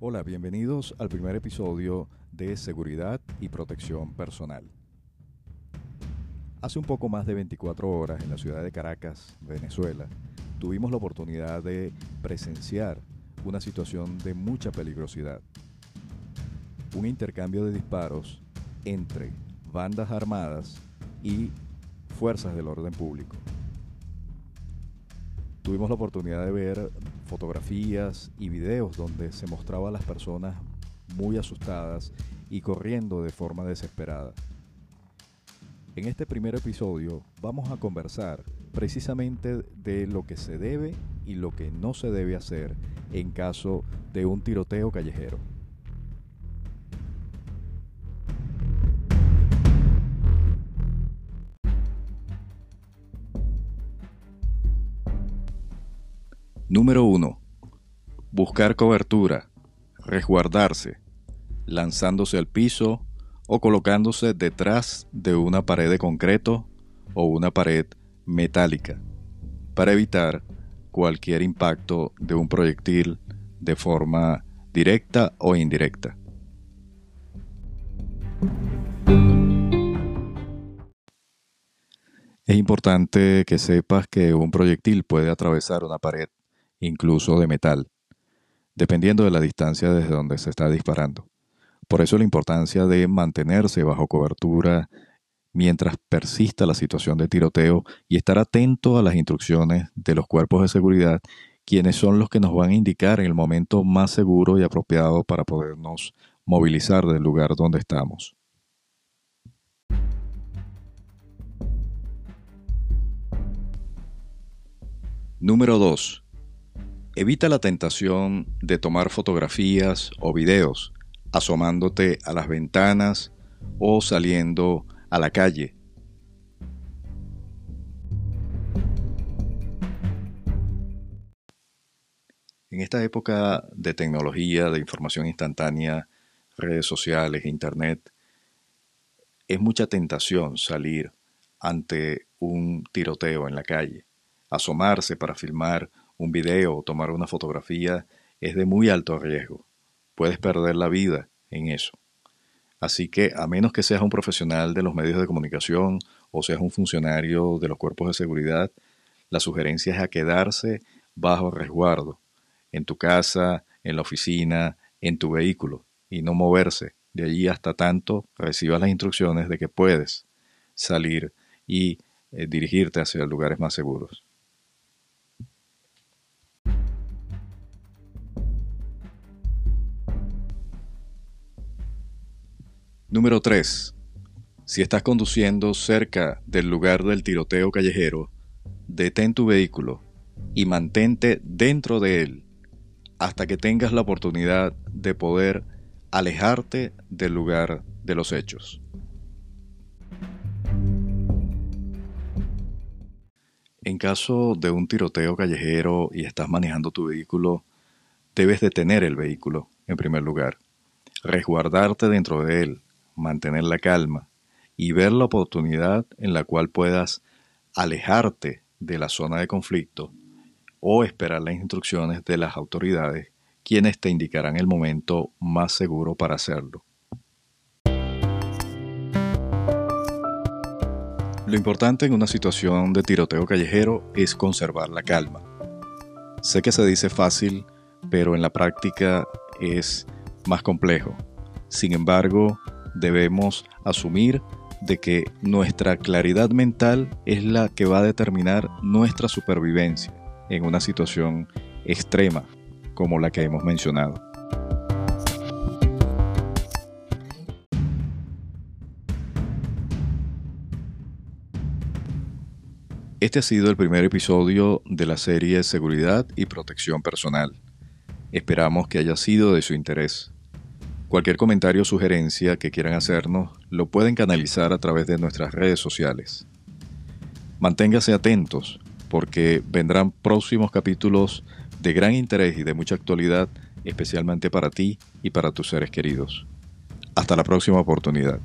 Hola, bienvenidos al primer episodio de Seguridad y Protección Personal. Hace un poco más de 24 horas en la ciudad de Caracas, Venezuela, tuvimos la oportunidad de presenciar una situación de mucha peligrosidad. Un intercambio de disparos entre bandas armadas y fuerzas del orden público. Tuvimos la oportunidad de ver fotografías y videos donde se mostraba a las personas muy asustadas y corriendo de forma desesperada. En este primer episodio vamos a conversar precisamente de lo que se debe y lo que no se debe hacer en caso de un tiroteo callejero. Número 1. Buscar cobertura, resguardarse, lanzándose al piso o colocándose detrás de una pared de concreto o una pared metálica para evitar cualquier impacto de un proyectil de forma directa o indirecta. Es importante que sepas que un proyectil puede atravesar una pared incluso de metal, dependiendo de la distancia desde donde se está disparando. Por eso la importancia de mantenerse bajo cobertura mientras persista la situación de tiroteo y estar atento a las instrucciones de los cuerpos de seguridad, quienes son los que nos van a indicar el momento más seguro y apropiado para podernos movilizar del lugar donde estamos. Número 2. Evita la tentación de tomar fotografías o videos asomándote a las ventanas o saliendo a la calle. En esta época de tecnología, de información instantánea, redes sociales, internet, es mucha tentación salir ante un tiroteo en la calle, asomarse para filmar un video o tomar una fotografía es de muy alto riesgo. Puedes perder la vida en eso. Así que a menos que seas un profesional de los medios de comunicación o seas un funcionario de los cuerpos de seguridad, la sugerencia es a quedarse bajo resguardo, en tu casa, en la oficina, en tu vehículo, y no moverse de allí hasta tanto recibas las instrucciones de que puedes salir y eh, dirigirte hacia lugares más seguros. Número 3. Si estás conduciendo cerca del lugar del tiroteo callejero, detén tu vehículo y mantente dentro de él hasta que tengas la oportunidad de poder alejarte del lugar de los hechos. En caso de un tiroteo callejero y estás manejando tu vehículo, debes detener el vehículo en primer lugar, resguardarte dentro de él mantener la calma y ver la oportunidad en la cual puedas alejarte de la zona de conflicto o esperar las instrucciones de las autoridades, quienes te indicarán el momento más seguro para hacerlo. Lo importante en una situación de tiroteo callejero es conservar la calma. Sé que se dice fácil, pero en la práctica es más complejo. Sin embargo, debemos asumir de que nuestra claridad mental es la que va a determinar nuestra supervivencia en una situación extrema como la que hemos mencionado. Este ha sido el primer episodio de la serie Seguridad y Protección Personal. Esperamos que haya sido de su interés. Cualquier comentario o sugerencia que quieran hacernos lo pueden canalizar a través de nuestras redes sociales. Manténgase atentos porque vendrán próximos capítulos de gran interés y de mucha actualidad, especialmente para ti y para tus seres queridos. Hasta la próxima oportunidad.